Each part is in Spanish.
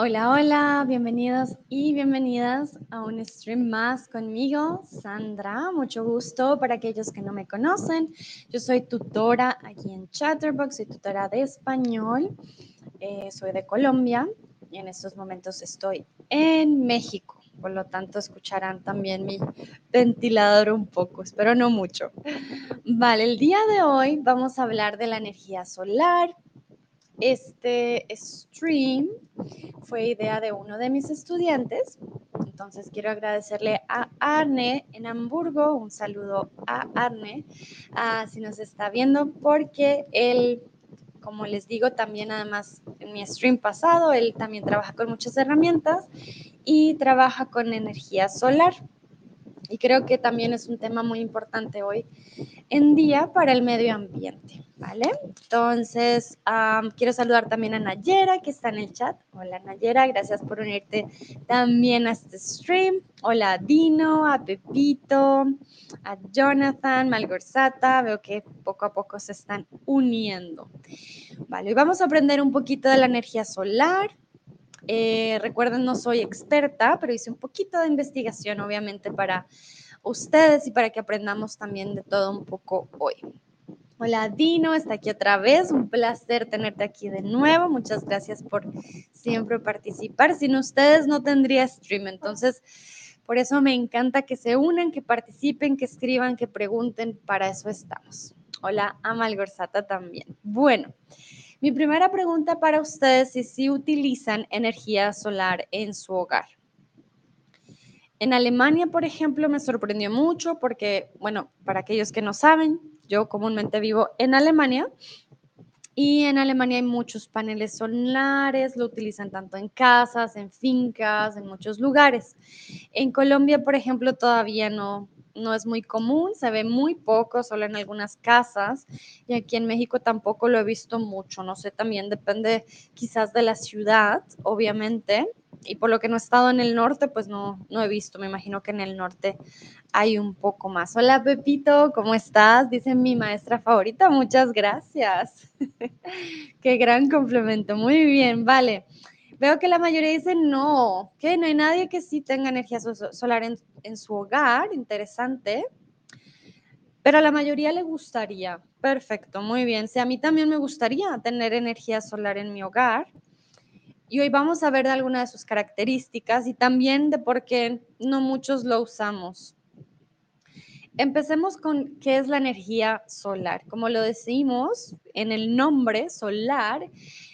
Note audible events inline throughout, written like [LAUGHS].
Hola, hola, bienvenidos y bienvenidas a un stream más conmigo, Sandra. Mucho gusto para aquellos que no me conocen. Yo soy tutora aquí en Chatterbox, soy tutora de español, eh, soy de Colombia y en estos momentos estoy en México. Por lo tanto, escucharán también mi ventilador un poco, espero no mucho. Vale, el día de hoy vamos a hablar de la energía solar, este stream fue idea de uno de mis estudiantes. Entonces quiero agradecerle a Arne en Hamburgo, un saludo a Arne, si nos está viendo, porque él, como les digo, también además en mi stream pasado, él también trabaja con muchas herramientas y trabaja con energía solar. Y creo que también es un tema muy importante hoy en día para el medio ambiente, ¿vale? Entonces, quiero saludar también a Nayera, que está en el chat. Hola Nayera, gracias por unirte también a este stream. Hola a Dino, a Pepito, a Jonathan, Malgorzata. Veo que poco a poco se están uniendo. Vale, hoy vamos a aprender un poquito de la energía solar, eh, recuerden, no soy experta, pero hice un poquito de investigación, obviamente, para ustedes y para que aprendamos también de todo un poco hoy. Hola Dino, está aquí otra vez. Un placer tenerte aquí de nuevo. Muchas gracias por siempre participar. Sin ustedes no tendría stream, entonces por eso me encanta que se unan, que participen, que escriban, que pregunten. Para eso estamos. Hola Amal Gorzata también. Bueno. Mi primera pregunta para ustedes es si utilizan energía solar en su hogar. En Alemania, por ejemplo, me sorprendió mucho porque, bueno, para aquellos que no saben, yo comúnmente vivo en Alemania y en Alemania hay muchos paneles solares, lo utilizan tanto en casas, en fincas, en muchos lugares. En Colombia, por ejemplo, todavía no, no es muy común, se ve muy poco, solo en algunas casas. Y aquí en México tampoco lo he visto mucho, no sé, también depende quizás de la ciudad, obviamente. Y por lo que no he estado en el norte, pues no, no he visto, me imagino que en el norte hay un poco más. Hola Pepito, ¿cómo estás? Dice mi maestra favorita, muchas gracias. [LAUGHS] Qué gran complemento, muy bien, vale. Veo que la mayoría dicen no, que no hay nadie que sí tenga energía solar en, su hogar, interesante. Pero a la mayoría le gustaría. Perfecto, muy bien. Sí, a mí también me gustaría tener energía solar en mi hogar. Y hoy vamos a ver de algunas de sus características y también de por qué no muchos lo usamos. Empecemos con qué es la energía solar. Como lo decimos en el nombre solar,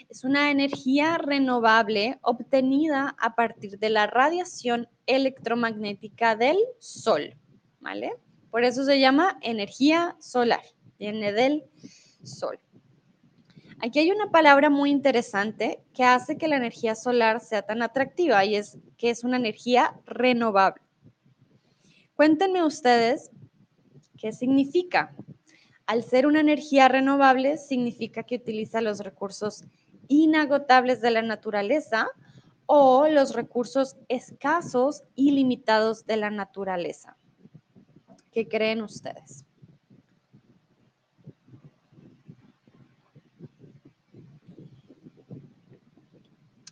es una energía renovable obtenida a partir de la radiación electromagnética del Sol, ¿vale? Por eso se llama energía solar, viene del Sol. Aquí hay una palabra muy interesante que hace que la energía solar sea tan atractiva y es que es una energía renovable. Cuéntenme ustedes qué significa. Al ser una energía renovable, significa que utiliza los recursos inagotables de la naturaleza o los recursos escasos y limitados de la naturaleza. ¿Qué creen ustedes?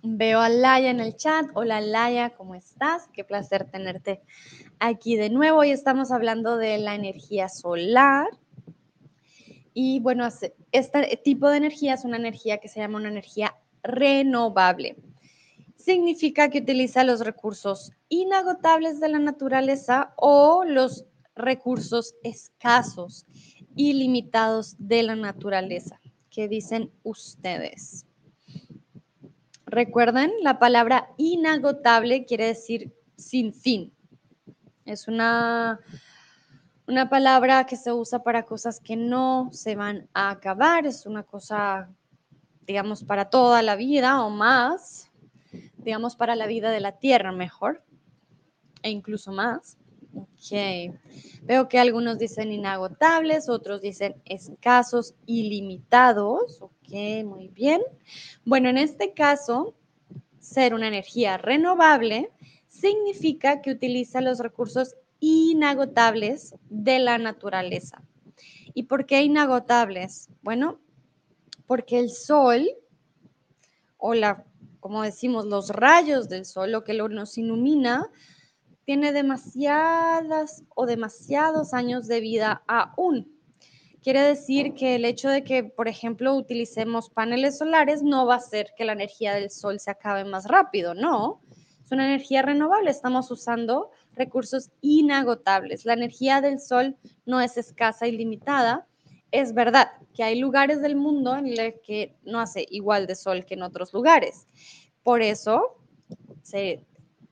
Veo a Laia en el chat. Hola Laia, ¿cómo estás? Qué placer tenerte aquí de nuevo. Hoy estamos hablando de la energía solar. Y bueno, este tipo de energía es una energía que se llama una energía renovable. Significa que utiliza los recursos inagotables de la naturaleza o los recursos escasos y limitados de la naturaleza. ¿Qué dicen ustedes? Recuerden, la palabra inagotable quiere decir sin fin. Es una una palabra que se usa para cosas que no se van a acabar, es una cosa, digamos, para toda la vida o más, digamos, para la vida de la tierra mejor, e incluso más. Ok. Veo que algunos dicen inagotables, otros dicen escasos, ilimitados. Ok, muy bien. Bueno, en este caso, ser una energía renovable significa que utiliza los recursos inagotables de la naturaleza. ¿Y por qué inagotables? Bueno, porque el sol o la como decimos, los rayos del sol, lo que nos ilumina, tiene demasiadas o demasiados años de vida aún. Quiere decir que el hecho de que, por ejemplo, utilicemos paneles solares no va a hacer que la energía del sol se acabe más rápido, no. Es una energía renovable, estamos usando recursos inagotables. La energía del sol no es escasa y limitada. Es verdad que hay lugares del mundo en los que no hace igual de sol que en otros lugares. Por eso, se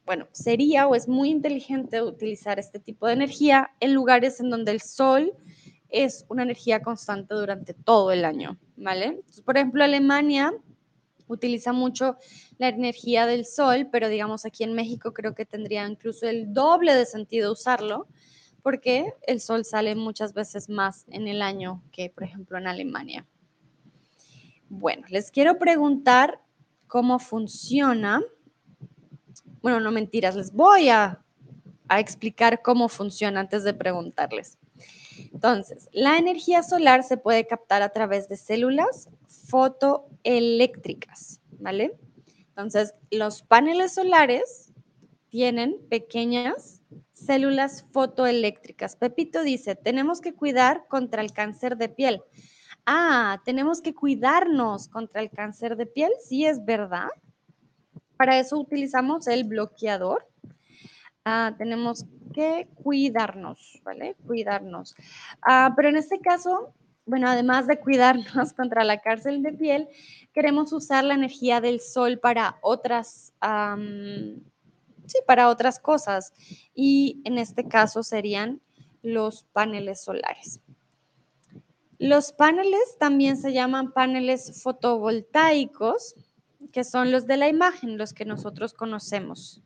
bueno, sería o es muy inteligente utilizar este tipo de energía en lugares en donde el sol es una energía constante durante todo el año, ¿vale? por ejemplo, Alemania utiliza mucho la energía del sol, pero digamos aquí en México creo que tendría incluso el doble de sentido usarlo, porque el sol sale muchas veces más en el año que, por ejemplo, en Alemania. Bueno, les quiero preguntar cómo funciona bueno, no mentiras, les voy a, explicar cómo funciona antes de preguntarles. Entonces, la energía solar se puede captar a través de células fotoeléctricas, ¿vale? Entonces, los paneles solares tienen pequeñas células fotoeléctricas. Pepito dice, tenemos que cuidar contra el cáncer de piel. Ah, tenemos que cuidarnos contra el cáncer de piel, sí es verdad. Para eso utilizamos el bloqueador. Ah, tenemos que cuidarnos, ¿vale? Cuidarnos. Ah, pero en este caso, bueno, además de cuidarnos [LAUGHS] contra la cárcel de piel, queremos usar la energía del sol para otras, sí, para otras cosas. Y en este caso serían los paneles solares. Los paneles también se llaman paneles fotovoltaicos que son los de la imagen, los que nosotros conocemos.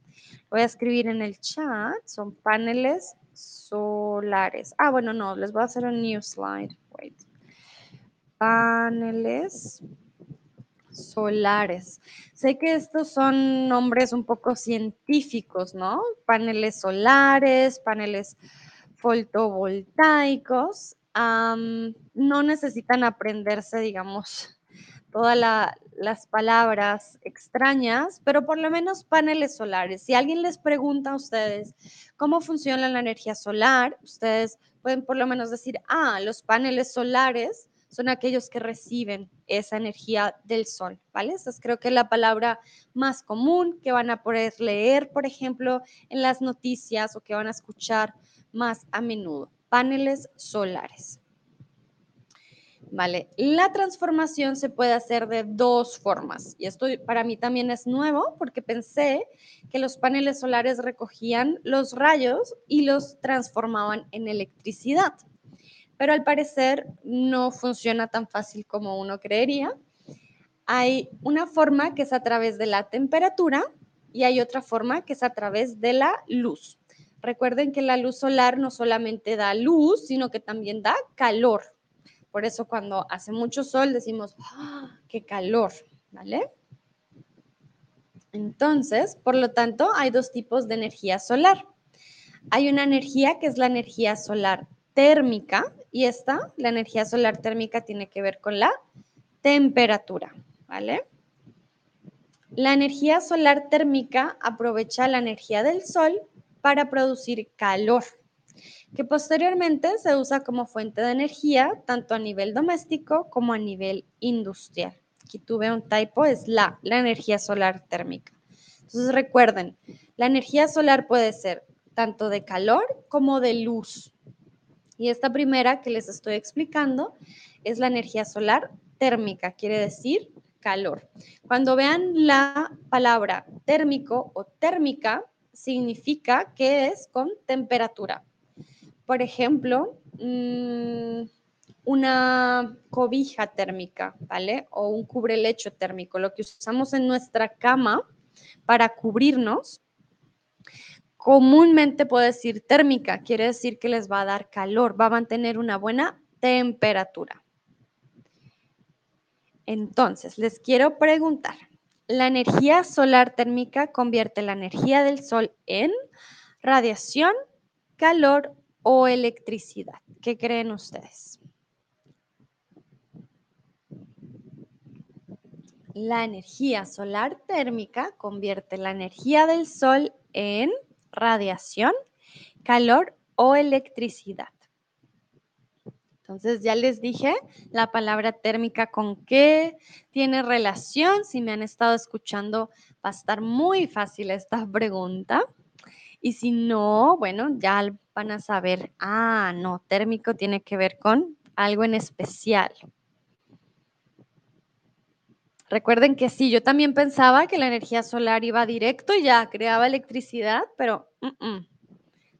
Voy a escribir en el chat, son paneles solares. Ah, bueno, no, les voy a hacer un new slide. Wait. Paneles solares. Sé que estos son nombres un poco científicos, ¿no? Paneles solares, paneles fotovoltaicos. no necesitan aprenderse, digamos, toda la, las palabras extrañas, pero por lo menos paneles solares. Si alguien les pregunta a ustedes cómo funciona la energía solar, ustedes pueden por lo menos decir, ah, los paneles solares son aquellos que reciben esa energía del sol, ¿vale? Esa es creo que la palabra más común que van a poder leer, por ejemplo, en las noticias o que van a escuchar más a menudo. Paneles solares. La transformación se puede hacer de dos formas y esto para mí también es nuevo porque pensé que los paneles solares recogían los rayos y los transformaban en electricidad, pero al parecer no funciona tan fácil como uno creería. Hay una forma que es a través de la temperatura y hay otra forma que es a través de la luz. Recuerden que la luz solar no solamente da luz, sino que también da calor. Por eso cuando hace mucho sol decimos, ¡Ah, qué calor, ¿vale? Entonces, por lo tanto, hay dos tipos de energía solar. Hay una energía que es la energía solar térmica y esta, la energía solar térmica, tiene que ver con la temperatura, ¿vale? La energía solar térmica aprovecha la energía del sol para producir calor que posteriormente se usa como fuente de energía tanto a nivel doméstico como a nivel industrial. Aquí tuve un typo, es la, la energía solar térmica. Entonces recuerden, la energía solar puede ser tanto de calor como de luz. Y esta primera que les estoy explicando es la energía solar térmica, quiere decir calor. Cuando vean la palabra térmico o térmica, significa que es con temperatura por ejemplo, mm, una cobija térmica, ¿vale? O un cubrelecho térmico, lo que usamos en nuestra cama para cubrirnos. Comúnmente puedo decir térmica, quiere decir que les va a dar calor, va a mantener una buena temperatura. Entonces, les quiero preguntar, ¿la energía solar térmica convierte la energía del sol en radiación, calor o electricidad. ¿Qué creen ustedes? La energía solar térmica convierte la energía del sol en radiación, calor o electricidad. Entonces ya les dije la palabra térmica con qué tiene relación. Si me han estado escuchando, va a estar muy fácil esta pregunta. Y si no, bueno, ya van a saber, ah, no, térmico tiene que ver con algo en especial. Recuerden que sí, yo también pensaba que la energía solar iba directo y ya creaba electricidad, pero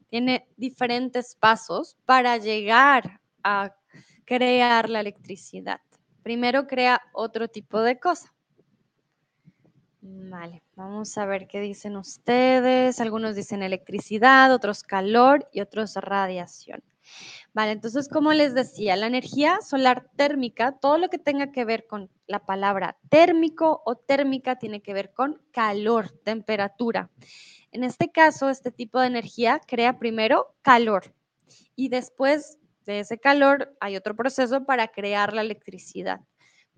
tiene diferentes pasos para llegar a crear la electricidad. Primero crea otro tipo de cosa. Vale, vamos a ver qué dicen ustedes. Algunos dicen electricidad, otros calor y otros radiación. Vale, entonces, como les decía, la energía solar térmica, todo lo que tenga que ver con la palabra térmico o térmica tiene que ver con calor, temperatura. En este caso, este tipo de energía crea primero calor y después de ese calor hay otro proceso para crear la electricidad.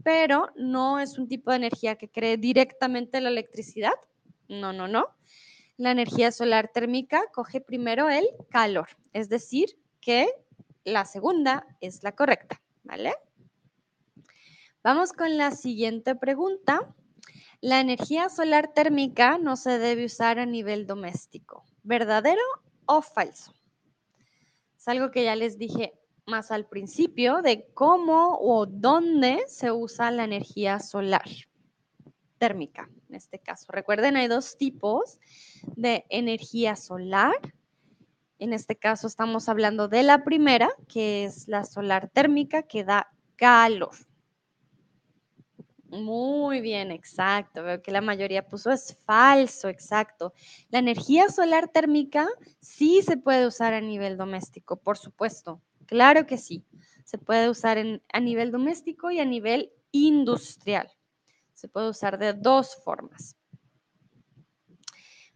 Pero no es un tipo de energía que cree directamente la electricidad. No, no, no. La energía solar térmica coge primero el calor, es decir, que la segunda es la correcta, ¿vale? Vamos con la siguiente pregunta. La energía solar térmica no se debe usar a nivel doméstico. ¿Verdadero o falso? Es algo que ya les dije más al principio de cómo o dónde se usa la energía solar térmica, en este caso. Recuerden, hay dos tipos de energía solar en este caso estamos hablando de la primera, que es la solar térmica, que da calor. Muy bien, exacto. Veo que la mayoría puso es falso, exacto. La energía solar térmica sí se puede usar a nivel doméstico, por supuesto. Claro que sí. Se puede usar a nivel doméstico y a nivel industrial. Se puede usar de dos formas.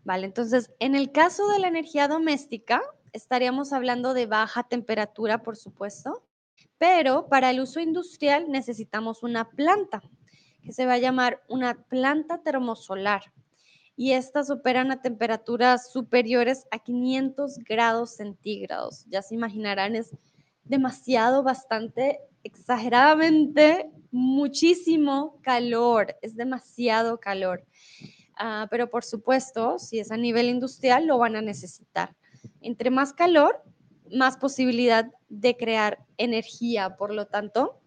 Vale, entonces, en el caso de la energía doméstica, estaríamos hablando de baja temperatura, por supuesto, pero para el uso industrial necesitamos una planta que se va a llamar una planta termosolar. Y estas operan a temperaturas superiores a 500 grados centígrados. Ya se imaginarán, es demasiado, bastante, exageradamente, muchísimo calor. Es demasiado calor. Ah, pero por supuesto, si es a nivel industrial, lo van a necesitar. Entre más calor, más posibilidad de crear energía. Por lo tanto,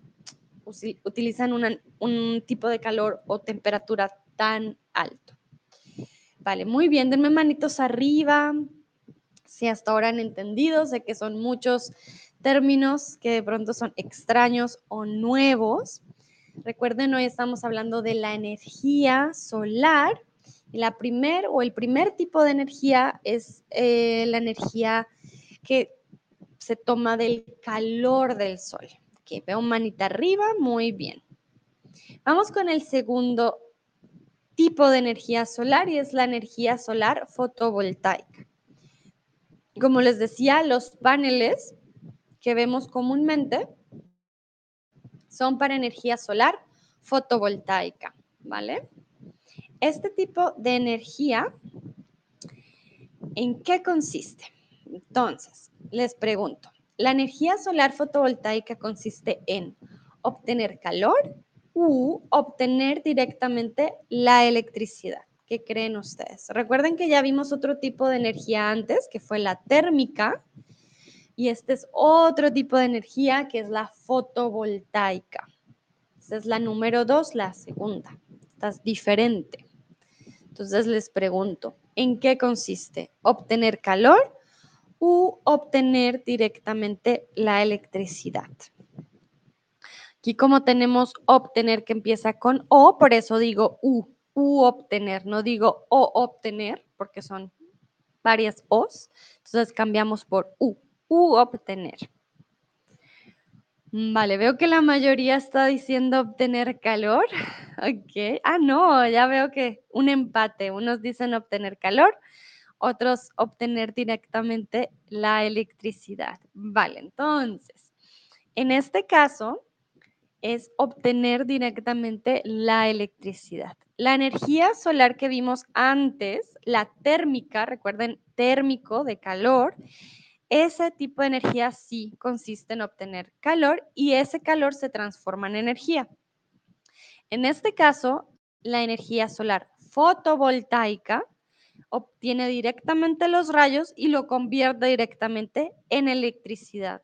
utilizan un tipo de calor o temperatura tan alto. Vale, muy bien, denme manitos arriba. Si hasta ahora han entendido, sé que son muchos términos que de pronto son extraños o nuevos. Recuerden, hoy estamos hablando de la energía solar la primer o el primer tipo de energía es eh, la energía que se toma del calor del sol. Que veo manita arriba, muy bien. Vamos con el segundo tipo de energía solar y es la energía solar fotovoltaica. Como les decía, los paneles que vemos comúnmente son para energía solar fotovoltaica, ¿vale? Este tipo de energía, ¿en qué consiste? Entonces, les pregunto, la energía solar fotovoltaica consiste en obtener calor u obtener directamente la electricidad. ¿Qué creen ustedes? Recuerden que ya vimos otro tipo de energía antes, que fue la térmica, y este es otro tipo de energía que es la fotovoltaica. Esta es la número dos, la segunda. Esta es diferente. Entonces les pregunto, ¿en qué consiste? ¿Obtener calor u obtener directamente la electricidad? Aquí como tenemos obtener que empieza con O, por eso digo U, U obtener, no digo O obtener, porque son varias O's. Entonces cambiamos por U, U obtener. Vale, veo que la mayoría está diciendo obtener calor. [LAUGHS] Ok. Ah, no, ya veo que un empate. Unos dicen obtener calor, otros obtener directamente la electricidad. Vale, entonces, en este caso, es obtener directamente la electricidad. La energía solar que vimos antes, la térmica, recuerden, térmico de calor, ese tipo de energía sí consiste en obtener calor y ese calor se transforma en energía. En este caso, la energía solar fotovoltaica obtiene directamente los rayos y lo convierte directamente en electricidad.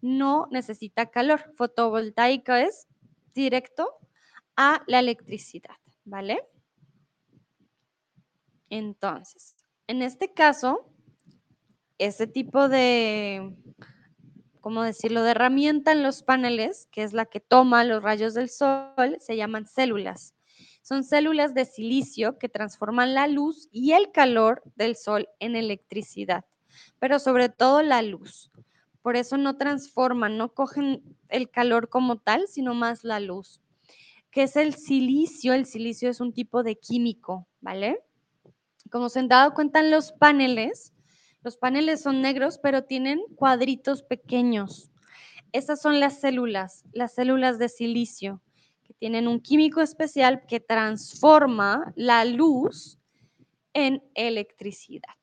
No necesita calor. Fotovoltaica es directo a la electricidad, ¿vale? Entonces, en este caso, ese tipo de, ¿cómo decirlo?, de herramienta en los paneles, que es la que toma los rayos del sol, se llaman células. Son células de silicio que transforman la luz y el calor del sol en electricidad, pero sobre todo la luz. Por eso no transforman, no cogen el calor como tal, sino más la luz. ¿Qué es el silicio? El silicio es un tipo de químico, ¿vale? Como se han dado cuenta en los paneles, los paneles son negros, pero tienen cuadritos pequeños. Esas son las células, las células de silicio, que tienen un químico especial que transforma la luz en electricidad.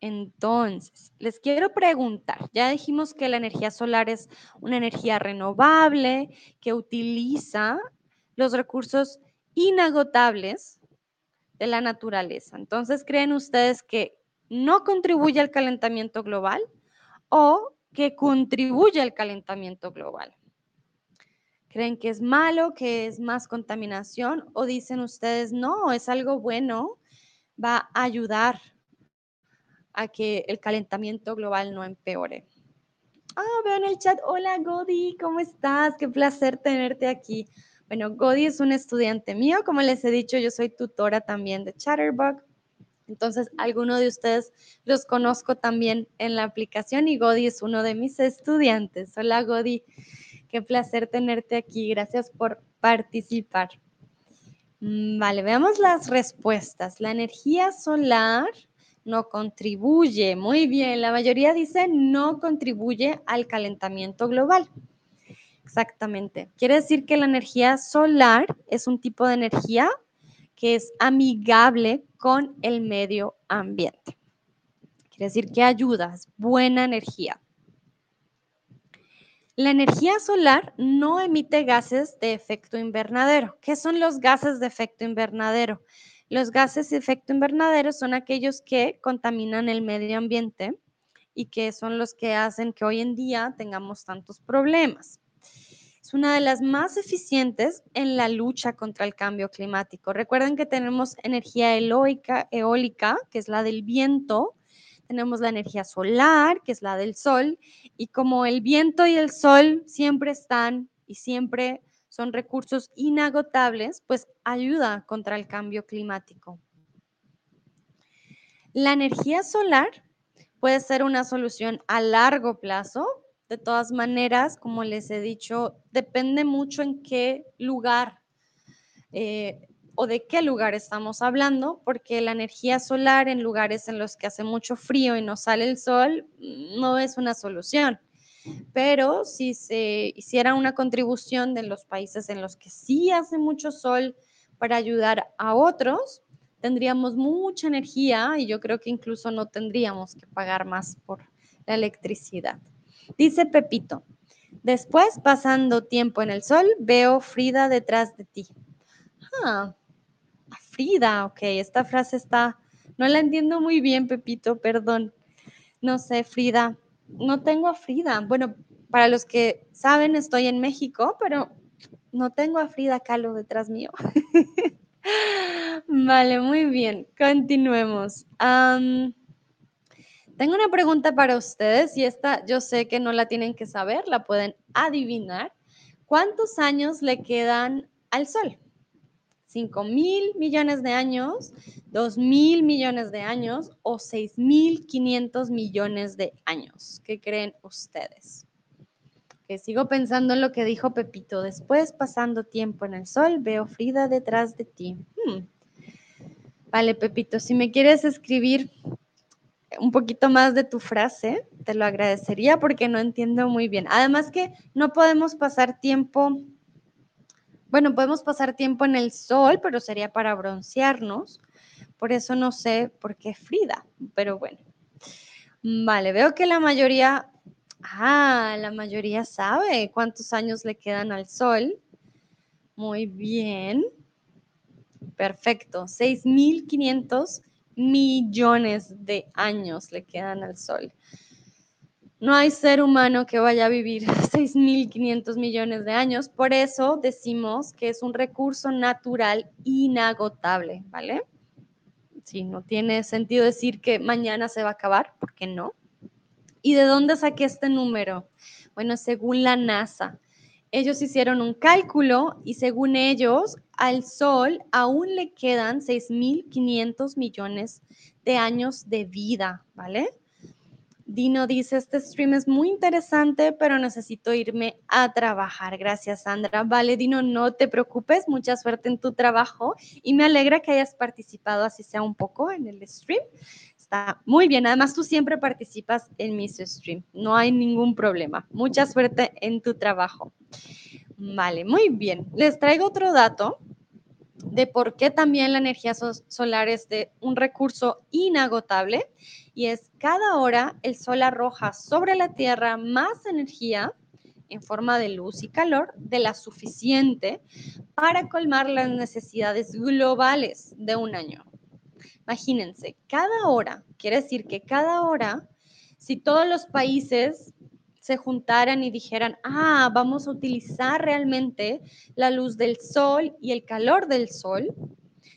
Entonces, les quiero preguntar, ya dijimos que la energía solar es una energía renovable que utiliza los recursos inagotables de la naturaleza. Entonces, ¿creen ustedes que no contribuye al calentamiento global o que contribuye al calentamiento global? ¿Creen que es malo, que es más contaminación o dicen ustedes, no, es algo bueno, va a ayudar a que el calentamiento global no empeore? Ah, veo en el chat, hola Godi, ¿cómo estás? Qué placer tenerte aquí. Bueno, Godi es un estudiante mío, como les he dicho, yo soy tutora también de Chatterbug. Entonces, alguno de ustedes los conozco también en la aplicación y Godi es uno de mis estudiantes. Hola Godi, qué placer tenerte aquí. Gracias por participar. Mm, vale, veamos las respuestas. La energía solar no contribuye. Muy bien, la mayoría dice no contribuye al calentamiento global. Exactamente. Quiere decir que la energía solar es un tipo de energía que es amigable con el medio ambiente. Quiere decir que ayuda, es buena energía. La energía solar no emite gases de efecto invernadero. ¿Qué son los gases de efecto invernadero? Los gases de efecto invernadero son aquellos que contaminan el medio ambiente y que son los que hacen que hoy en día tengamos tantos problemas es una de las más eficientes en la lucha contra el cambio climático. Recuerden que tenemos energía eólica, eólica, que es la del viento, tenemos la energía solar, que es la del sol, y como el viento y el sol siempre están y siempre son recursos inagotables, pues ayuda contra el cambio climático. La energía solar puede ser una solución a largo plazo de todas maneras, como les he dicho, depende mucho en qué lugar eh, o de qué lugar estamos hablando, porque la energía solar en lugares en los que hace mucho frío y no sale el sol no es una solución. Pero si se hiciera una contribución de los países en los que sí hace mucho sol para ayudar a otros, tendríamos mucha energía y yo creo que incluso no tendríamos que pagar más por la electricidad. Dice Pepito, después pasando tiempo en el sol, veo Frida detrás de ti. Ah, Frida, ok, esta frase está, no la entiendo muy bien, Pepito, perdón. No sé, Frida, no tengo a Frida. Bueno, para los que saben, estoy en México, pero no tengo a Frida Kahlo detrás mío. [LAUGHS] vale, muy bien, continuemos. Tengo una pregunta para ustedes y esta yo sé que no la tienen que saber, la pueden adivinar. ¿Cuántos años le quedan al Sol? ¿5 mil millones de años, 2 mil millones de años o 6 mil 500 millones de años? ¿Qué creen ustedes? Que sigo pensando en lo que dijo Pepito. Después, pasando tiempo en el sol, veo Frida detrás de ti. Hmm. Vale, Pepito, si me quieres escribir un poquito más de tu frase, te lo agradecería porque no entiendo muy bien. Además que no podemos pasar tiempo, bueno, podemos pasar tiempo en el sol, pero sería para broncearnos. Por eso no sé por qué Frida, pero bueno. Vale, veo que la mayoría, ah, la mayoría sabe cuántos años le quedan al sol. Muy bien. Perfecto. 6.500 millones de años le quedan al Sol. No hay ser humano que vaya a vivir [LAUGHS] 6.500 millones de años, por eso decimos que es un recurso natural inagotable, ¿vale? Sí, no tiene sentido decir que mañana se va a acabar, porque no. ¿Y de dónde saqué este número? Bueno, según la NASA, ellos hicieron un cálculo y según ellos, al Sol aún le quedan 6.500 millones de años de vida, ¿vale? Dino dice, este stream es muy interesante, pero necesito irme a trabajar. Gracias, Sandra. Vale, Dino, no te preocupes. Mucha suerte en tu trabajo y me alegra que hayas participado, así sea un poco, en el stream. Está muy bien. Además, tú siempre participas en mi stream. No hay ningún problema. Mucha suerte en tu trabajo. Vale, muy bien. Les traigo otro dato de por qué también la energía solar es de un recurso inagotable y es cada hora el sol arroja sobre la Tierra más energía en forma de luz y calor de la suficiente para colmar las necesidades globales de un año. Imagínense, cada hora, quiere decir que cada hora, si todos los países se juntaran y dijeran, ah, vamos a utilizar realmente la luz del sol y el calor del sol,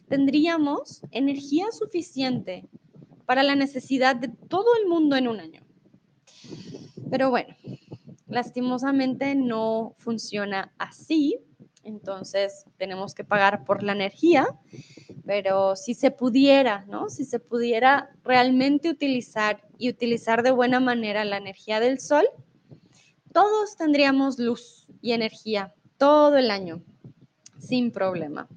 tendríamos energía suficiente para la necesidad de todo el mundo en un año. Pero bueno, lastimosamente no funciona así, entonces tenemos que pagar por la energía pero si se pudiera, ¿no? Si se pudiera realmente utilizar y utilizar de buena manera la energía del sol, todos tendríamos luz y energía todo el año, sin problema.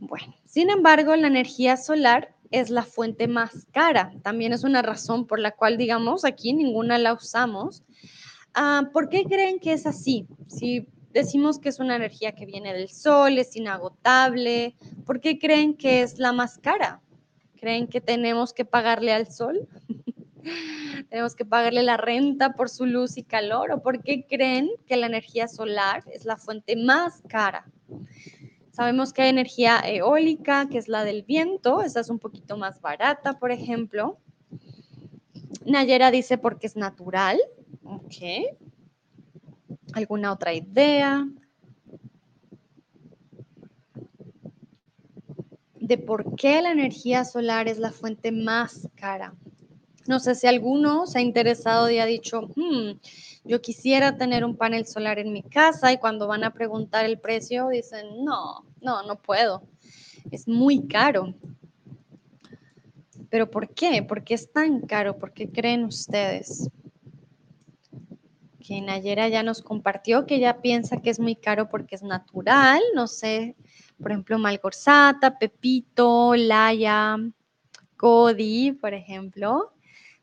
Bueno, sin embargo, la energía solar es la fuente más cara. También es una razón por la cual, digamos, aquí ninguna la usamos. Ah, ¿Por qué creen que es así? Si decimos que es una energía que viene del sol, es inagotable. ¿Por qué creen que es la más cara? ¿Creen que tenemos que pagarle al sol? [LAUGHS] ¿Tenemos que pagarle la renta por su luz y calor? ¿O por qué creen que la energía solar es la fuente más cara? Sabemos que hay energía eólica, que es la del viento, esa es un poquito más barata, por ejemplo. Nayera dice porque es natural. Ok. ¿Alguna otra idea? de por qué la energía solar es la fuente más cara. No sé si alguno se ha interesado y ha dicho, hmm, yo quisiera tener un panel solar en mi casa y cuando van a preguntar el precio dicen, no, no, no puedo. Es muy caro. ¿Pero por qué? ¿Por qué es tan caro? ¿Por qué creen ustedes? Que Nayera ya nos compartió que ella piensa que es muy caro porque es natural, no sé, por ejemplo, Malgorzata, Pepito, Laya, Cody, por ejemplo.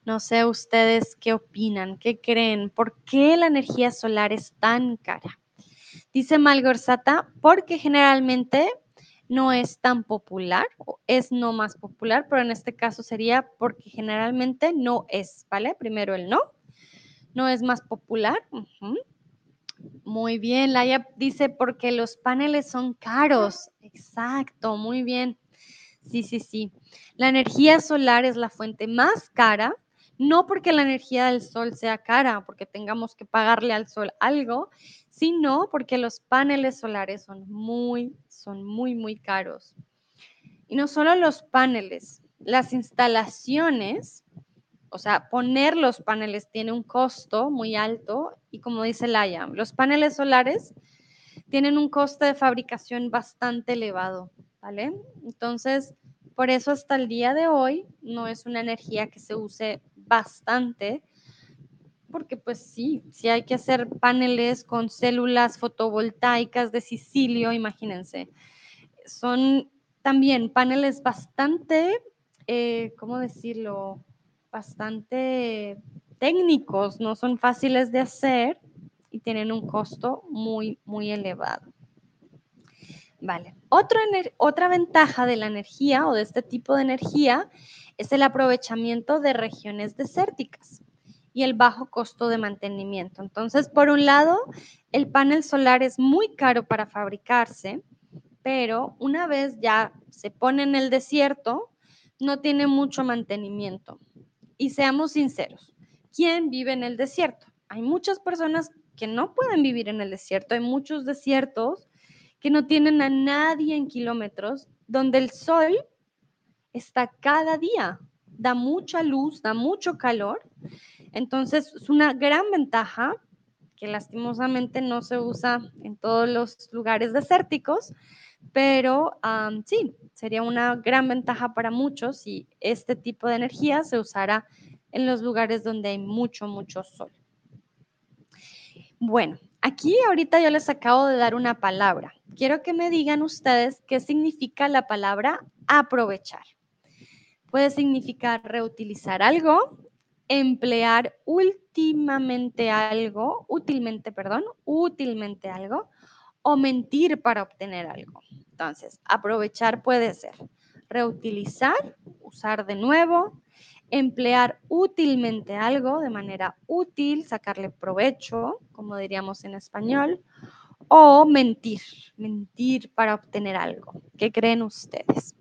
No sé ustedes qué opinan, qué creen, por qué la energía solar es tan cara. Dice Malgorzata, porque generalmente no es tan popular, es no más popular, pero en este caso sería porque generalmente no es, ¿vale? Primero el no no es más popular. Muy bien, Laia dice porque los paneles son caros. Exacto, muy bien. Sí, sí, sí. La energía solar es la fuente más cara, no porque la energía del sol sea cara, porque tengamos que pagarle al sol algo, sino porque los paneles solares son muy, son muy, muy caros. Y no solo los paneles, las instalaciones o sea, poner los paneles tiene un costo muy alto y como dice Laia, los paneles solares tienen un costo de fabricación bastante elevado, ¿vale? Entonces, por eso hasta el día de hoy no es una energía que se use bastante, porque pues sí, si hay que hacer paneles con células fotovoltaicas de sicilio, imagínense. Son también paneles bastante, eh, ¿cómo decirlo? Bastante técnicos, no son fáciles de hacer y tienen un costo muy, muy elevado. Vale, otra ventaja de la energía o de este tipo de energía es el aprovechamiento de regiones desérticas y el bajo costo de mantenimiento. Entonces, por un lado, el panel solar es muy caro para fabricarse, pero una vez ya se pone en el desierto, no tiene mucho mantenimiento. Y seamos sinceros, ¿quién vive en el desierto? Hay muchas personas que no pueden vivir en el desierto, hay muchos desiertos que no tienen a nadie en kilómetros, donde el sol está cada día, da mucha luz, da mucho calor. Entonces, es una gran ventaja que lastimosamente no se usa en todos los lugares desérticos, pero sí, sería una gran ventaja para muchos si este tipo de energía se usara en los lugares donde hay mucho, mucho sol. Bueno, aquí ahorita yo les acabo de dar una palabra. Quiero que me digan ustedes qué significa la palabra aprovechar. Puede significar reutilizar algo, emplear últimamente algo, útilmente, perdón, útilmente algo, o mentir para obtener algo. Entonces, aprovechar puede ser reutilizar, usar de nuevo, emplear útilmente algo de manera útil, sacarle provecho, como diríamos en español, o mentir, mentir para obtener algo. ¿Qué creen ustedes?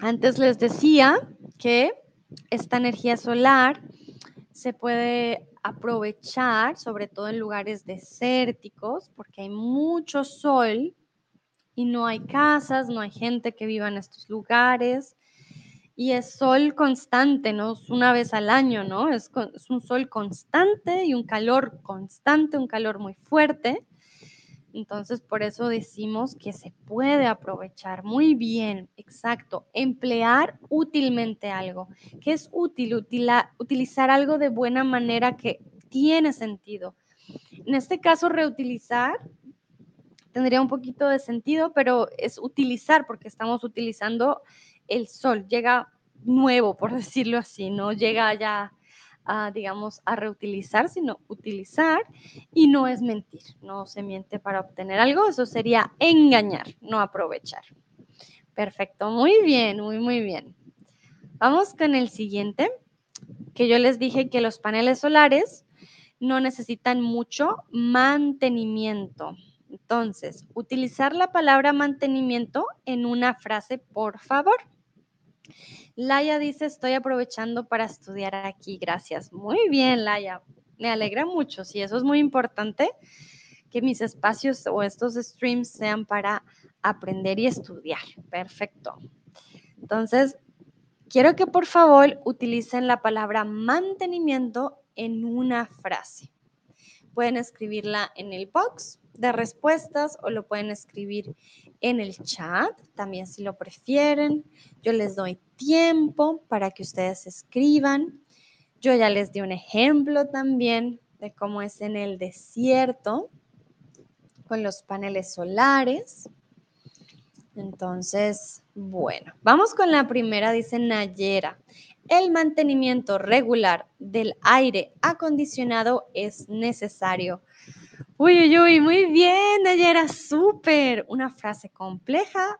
Antes les decía que esta energía solar se puede aprovechar, sobre todo en lugares desérticos, porque hay mucho sol y no hay casas, no hay gente que viva en estos lugares. Y es sol constante, ¿no? Es una vez al año, ¿no? Es, es un sol constante y un calor constante, un calor muy fuerte. Entonces, por eso decimos que se puede aprovechar muy bien, exacto, emplear útilmente algo. que es útil? utilizar algo de buena manera que tiene sentido. En este caso, reutilizar tendría un poquito de sentido, pero es utilizar porque estamos utilizando el sol. Llega nuevo, por [LAUGHS] decirlo así, no llega ya digamos, a reutilizar, sino utilizar y no es mentir, no se miente para obtener algo, eso sería engañar, no aprovechar. Perfecto, muy bien, muy, muy bien. Vamos con el siguiente, que yo les dije que los paneles solares no necesitan mucho mantenimiento. Entonces, utilizar la palabra mantenimiento en una frase, por favor. Laia dice, estoy aprovechando para estudiar aquí. Gracias. Muy bien, Laia. Me alegra mucho. Sí, eso es muy importante, que mis espacios o estos streams sean para aprender y estudiar. Perfecto. Entonces, quiero que por favor utilicen la palabra mantenimiento en una frase. Pueden escribirla en el box de respuestas o lo pueden escribir en el chat, también si lo prefieren. Yo les doy tiempo para que ustedes escriban. Yo ya les di un ejemplo también de cómo es en el desierto con los paneles solares. Entonces, bueno, vamos con la primera, dice Nayera. El mantenimiento regular del aire acondicionado es necesario Uy, uy, uy, muy bien, Nayera, súper. Una frase compleja,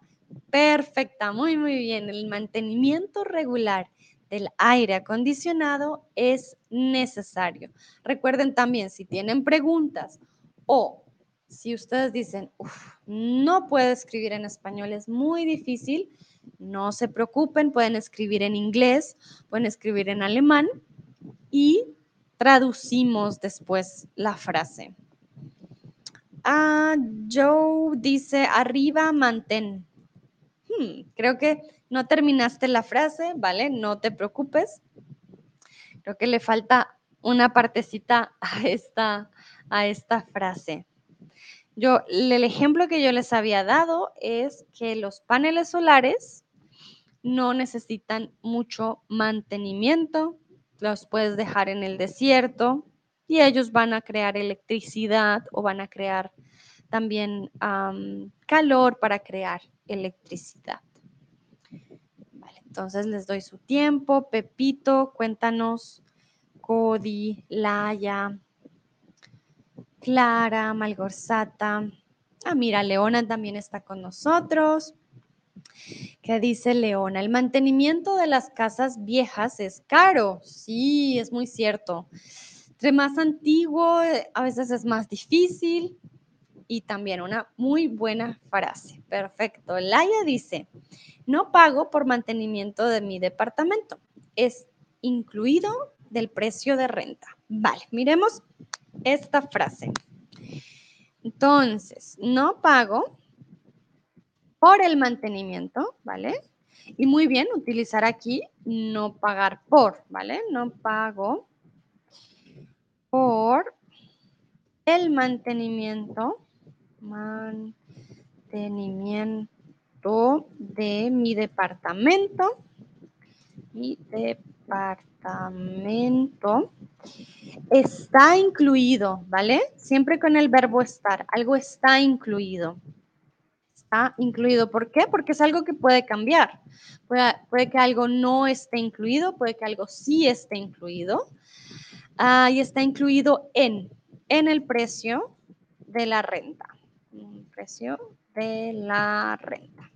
perfecta, muy, muy bien. El mantenimiento regular del aire acondicionado es necesario. Recuerden también, si tienen preguntas o si ustedes dicen, no puedo escribir en español, es muy difícil, no se preocupen, pueden escribir en inglés, pueden escribir en alemán y traducimos después la frase. Ah, Joe dice, arriba mantén. Hmm, creo que no terminaste la frase, ¿vale? No te preocupes. Creo que le falta una partecita a esta, a esta frase. Yo, el ejemplo que yo les había dado es que los paneles solares no necesitan mucho mantenimiento, los puedes dejar en el desierto, y ellos van a crear electricidad o van a crear también calor para crear electricidad. Entonces les doy su tiempo. Pepito, cuéntanos. Cody, Laya, Clara, Malgorzata. Ah, mira, Leona también está con nosotros. ¿Qué dice Leona? El mantenimiento de las casas viejas es caro. Sí, es muy cierto. Entre más antiguo, eh, a veces es más difícil. Y también una muy buena frase. Perfecto. Laia dice, no pago por mantenimiento de mi departamento. Es incluido del precio de renta. Vale, miremos esta frase. Entonces, no pago por el mantenimiento, ¿vale? Y muy bien, utilizar aquí no pagar por, ¿vale? No pago por el mantenimiento, mantenimiento de mi departamento, mi departamento está incluido, ¿vale? Siempre con el verbo estar, algo está incluido. Está incluido, ¿por qué? Porque es algo que puede cambiar. Puede, puede que algo no esté incluido, puede que algo sí esté incluido. Ah, y está incluido en, en el precio de la renta. Precio de la renta.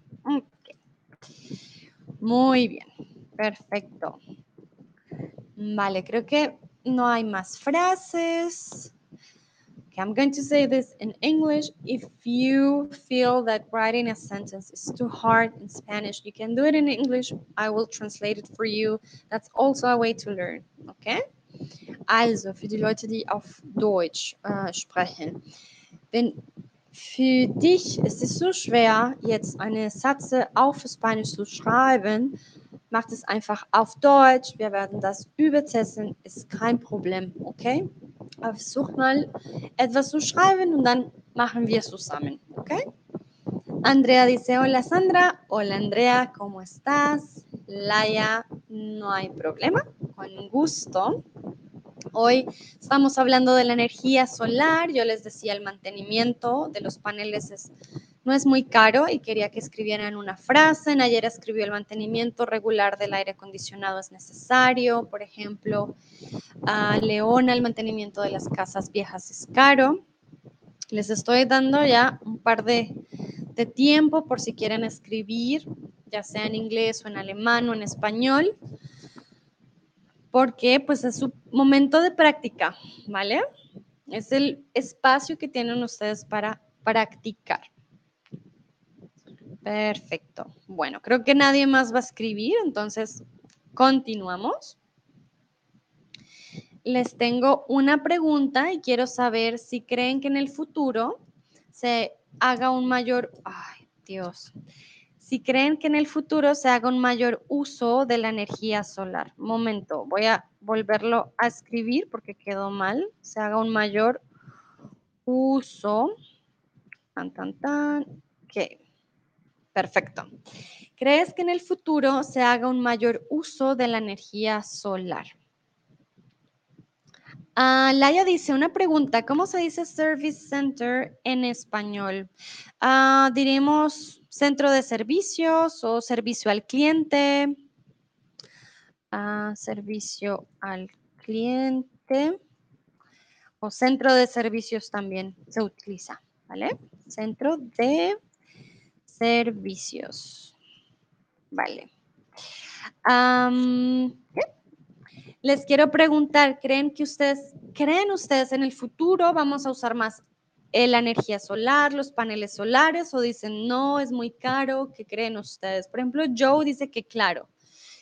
Muy bien, perfecto. Vale, creo que no hay más frases. Okay, I'm going to say this in English. If you feel that writing a sentence is too hard in Spanish, you can do it in English. I will translate it for you. That's also a way to learn. Okay? Also, für die Leute, die auf Deutsch äh, sprechen. Wenn für dich ist es so schwer, jetzt eine Sätze auf Spanisch zu schreiben, macht es einfach auf Deutsch. Wir werden das übersetzen, ist kein Problem, okay? Aber versuch mal etwas zu schreiben und dann machen wir zusammen, okay? Andrea dice, hola Sandra, hola Andrea, ¿cómo estás? Laia, no hay problema, con gusto. Hoy estamos hablando de la energía solar. Yo les decía, el mantenimiento de los paneles es no es muy caro y quería que escribieran una frase. Ayer escribió el mantenimiento regular del aire acondicionado es necesario. Por ejemplo, a Leona, el mantenimiento de las casas viejas es caro. Les estoy dando ya un par de, de tiempo por si quieren escribir, ya sea en inglés o en alemán o en español, porque pues es su momento de práctica, ¿vale? Es el espacio que tienen ustedes para practicar. Perfecto. Bueno, creo que nadie más va a escribir, entonces continuamos. Les tengo una pregunta y quiero saber si creen que en el futuro se haga un mayor, ay Dios, si creen que en el futuro se haga un mayor uso de la energía solar. Momento, voy a volverlo a escribir porque quedó mal. Se haga un mayor uso. Tan, tan, tan. Ok. Perfecto. ¿Crees que en el futuro se haga un mayor uso de la energía solar? Uh, Laia dice una pregunta, ¿cómo se dice service center en español? Uh, diremos centro de servicios o servicio al cliente. Uh, servicio al cliente o centro de servicios también se utiliza, ¿vale? Centro de servicios. Vale. Les quiero preguntar, ¿creen que ustedes, creen ustedes en el futuro vamos a usar más la energía solar, los paneles solares o dicen no, es muy caro? ¿Qué creen ustedes? Por ejemplo, Joe dice que claro,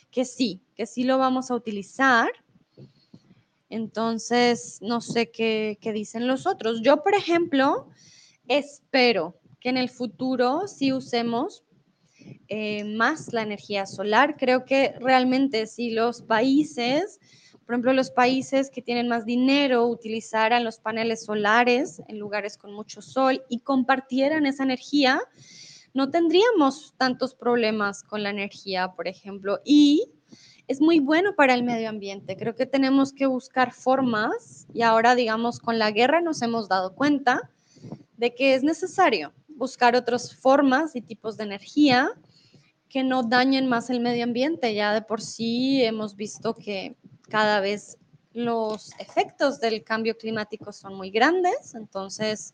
que sí, que sí lo vamos a utilizar. Entonces, no sé qué, qué dicen los otros. Yo, por ejemplo, espero que en el futuro sí usemos eh, más la energía solar. Creo que realmente si los países, por ejemplo, los países que tienen más dinero utilizaran los paneles solares en lugares con mucho sol y compartieran esa energía, no tendríamos tantos problemas con la energía, por ejemplo. Y es muy bueno para el medio ambiente. Creo que tenemos que buscar formas y ahora, digamos, con la guerra nos hemos dado cuenta de que es necesario buscar otras formas y tipos de energía que no dañen más el medio ambiente. Ya de por sí hemos visto que cada vez los efectos del cambio climático son muy grandes, entonces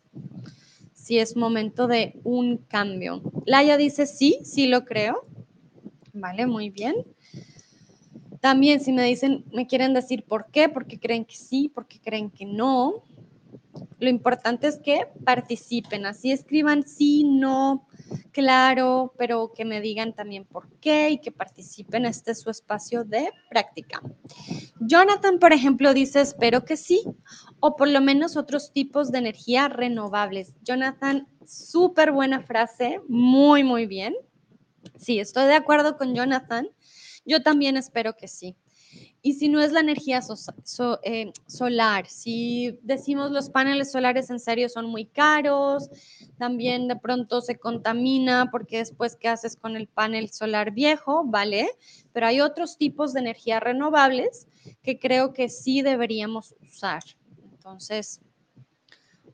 sí es momento de un cambio. Laia dice sí, sí lo creo. Vale, muy bien. También si me dicen, me quieren decir por qué, porque creen que sí, porque creen que no. Lo importante es que participen, así escriban sí, no, claro, pero que me digan también por qué y que participen. Este es su espacio de práctica. Jonathan, por ejemplo, dice, espero que sí, o por lo menos otros tipos de energía renovables. Jonathan, súper buena frase, muy, muy bien. Sí, estoy de acuerdo con Jonathan. Yo también espero que sí. Y si no es la energía eh, solar, si decimos los paneles solares en serio son muy caros, también de pronto se contamina porque después qué haces con el panel solar viejo, ¿vale? Pero hay otros tipos de energía renovables que creo que sí deberíamos usar. Entonces,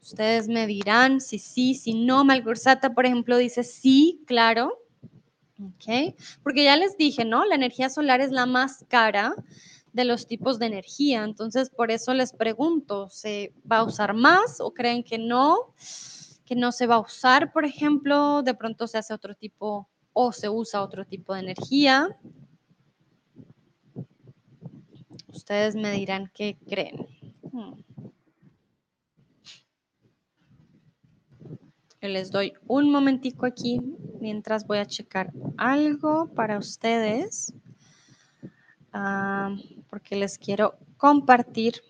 ustedes me dirán si sí, si no. Malgorzata, por ejemplo, dice sí, claro. ¿Ok? Porque ya les dije, ¿no? La energía solar es la más cara de los tipos de energía. Entonces, por eso les pregunto, ¿se va a usar más o creen que no? Que no se va a usar, por ejemplo, de pronto se hace otro tipo o se usa otro tipo de energía. Ustedes me dirán qué creen. Hmm. Les doy un momentico aquí mientras voy a checar algo para ustedes. Ah, porque les quiero compartir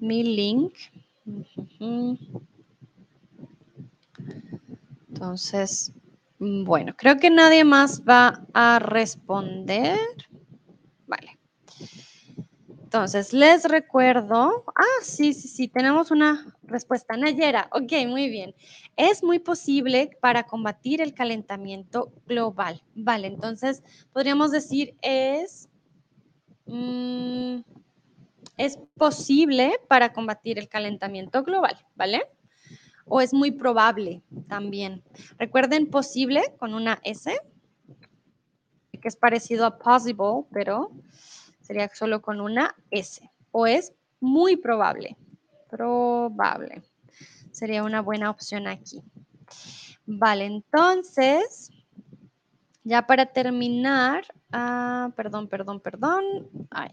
mi link. Entonces, bueno, creo que nadie más va a responder. Entonces, les recuerdo. Ah, sí, sí, sí, tenemos una respuesta. Nayera, ok, muy bien. Es muy posible para combatir el calentamiento global. Vale, entonces podríamos decir es. Mm, es posible para combatir el calentamiento global, ¿vale? O es muy probable también. Recuerden posible con una S, que es parecido a possible, pero Sería solo con una S. O es muy probable. Probable. Sería una buena opción aquí. Vale, entonces, ya para terminar, ah, perdón, perdón, perdón. Está.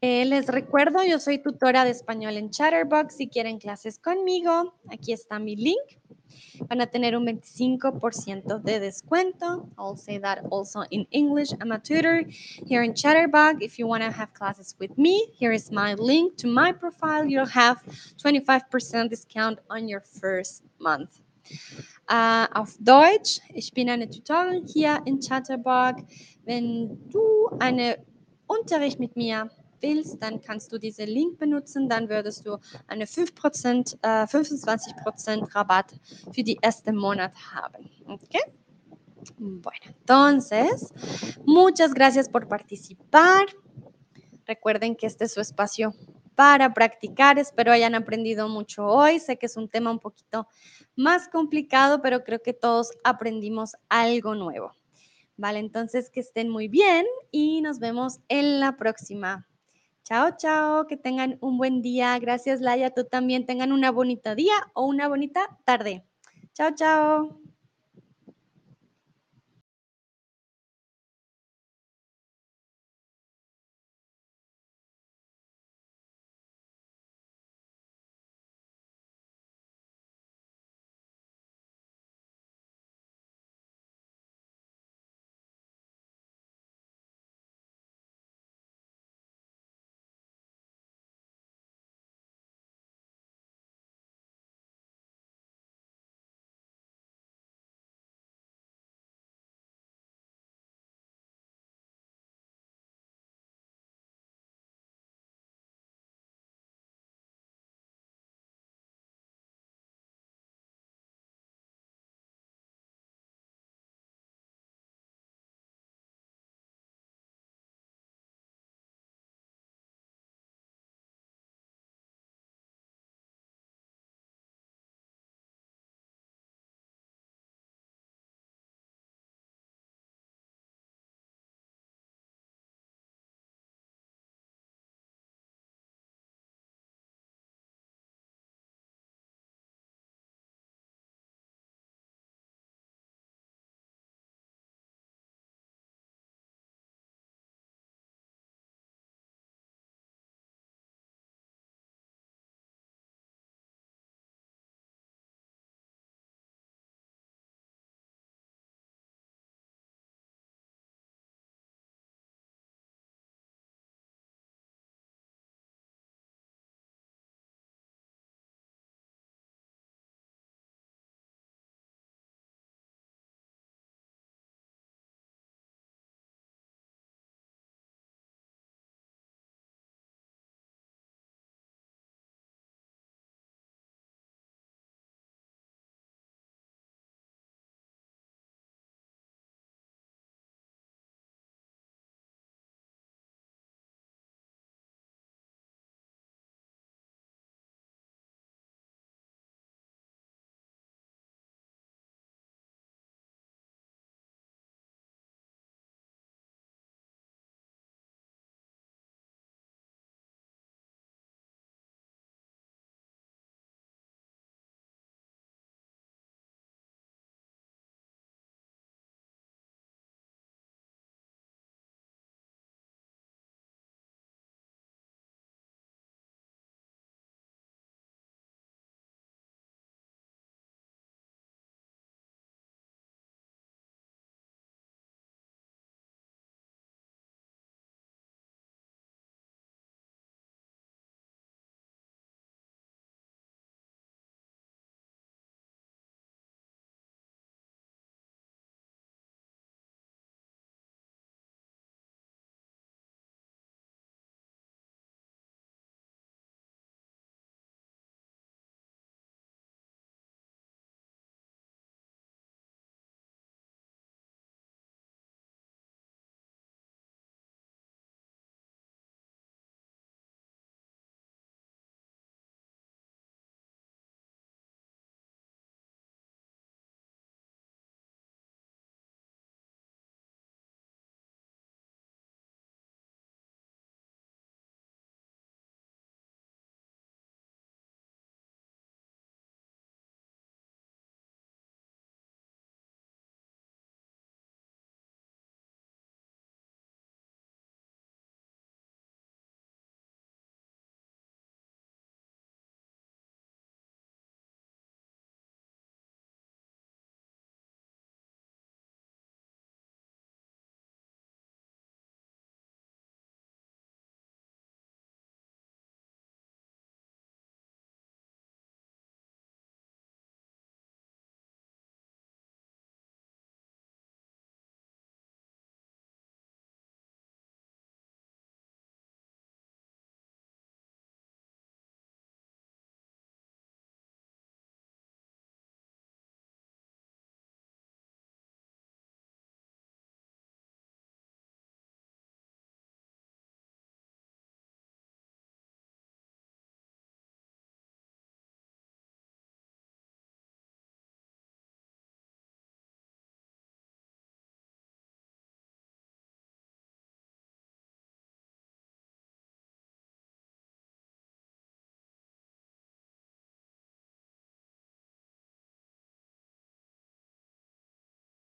Eh, les recuerdo, yo soy tutora de español en Chatterbox. Si quieren clases conmigo, aquí está mi link. Van a tener un 25% de descuento. I'll say that also in English. I'm a tutor here in Chatterbox. If you want to have classes with me, here is my link to my profile. You'll have 25% discount on your first month. Uh, auf Deutsch, ich bin eine Tutorin hier in Chatterbox. Wenn du einen Unterricht mit mir willst, dann kannst du diesen Link benutzen, dann würdest du eine 5%, äh, 25% Rabatt für die ersten Monat haben. ¿Ok? Bueno, entonces, muchas gracias por participar. Recuerden que este es su espacio para practicar. Espero hayan aprendido mucho hoy. Sé que es un tema un poquito más complicado, pero creo que todos aprendimos algo nuevo. Vale, entonces que estén muy bien y nos vemos en la próxima. Chao, chao, que tengan un buen día. Gracias, Laia. Tú también tengan una bonita día o una bonita tarde. Chao, chao.